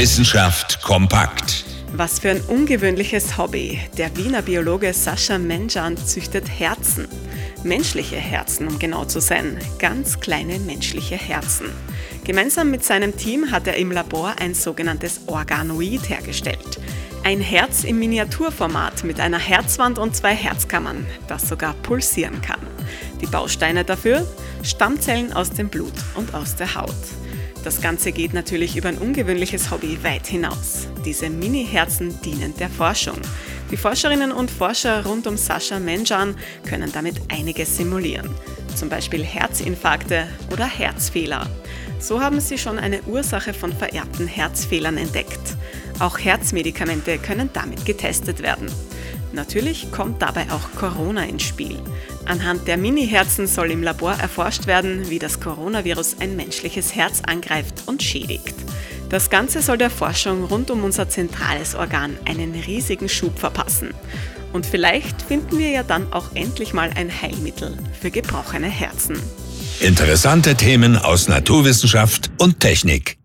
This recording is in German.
Wissenschaft kompakt. Was für ein ungewöhnliches Hobby. Der Wiener Biologe Sascha Menjan züchtet Herzen. Menschliche Herzen, um genau zu sein. Ganz kleine menschliche Herzen. Gemeinsam mit seinem Team hat er im Labor ein sogenanntes Organoid hergestellt. Ein Herz im Miniaturformat mit einer Herzwand und zwei Herzkammern, das sogar pulsieren kann. Die Bausteine dafür? Stammzellen aus dem Blut und aus der Haut. Das Ganze geht natürlich über ein ungewöhnliches Hobby weit hinaus. Diese Mini-Herzen dienen der Forschung. Die Forscherinnen und Forscher rund um Sascha Menjan können damit einiges simulieren. Zum Beispiel Herzinfarkte oder Herzfehler. So haben sie schon eine Ursache von vererbten Herzfehlern entdeckt. Auch Herzmedikamente können damit getestet werden. Natürlich kommt dabei auch Corona ins Spiel. Anhand der Mini-Herzen soll im Labor erforscht werden, wie das Coronavirus ein menschliches Herz angreift und schädigt. Das Ganze soll der Forschung rund um unser zentrales Organ einen riesigen Schub verpassen. Und vielleicht finden wir ja dann auch endlich mal ein Heilmittel für gebrochene Herzen. Interessante Themen aus Naturwissenschaft und Technik.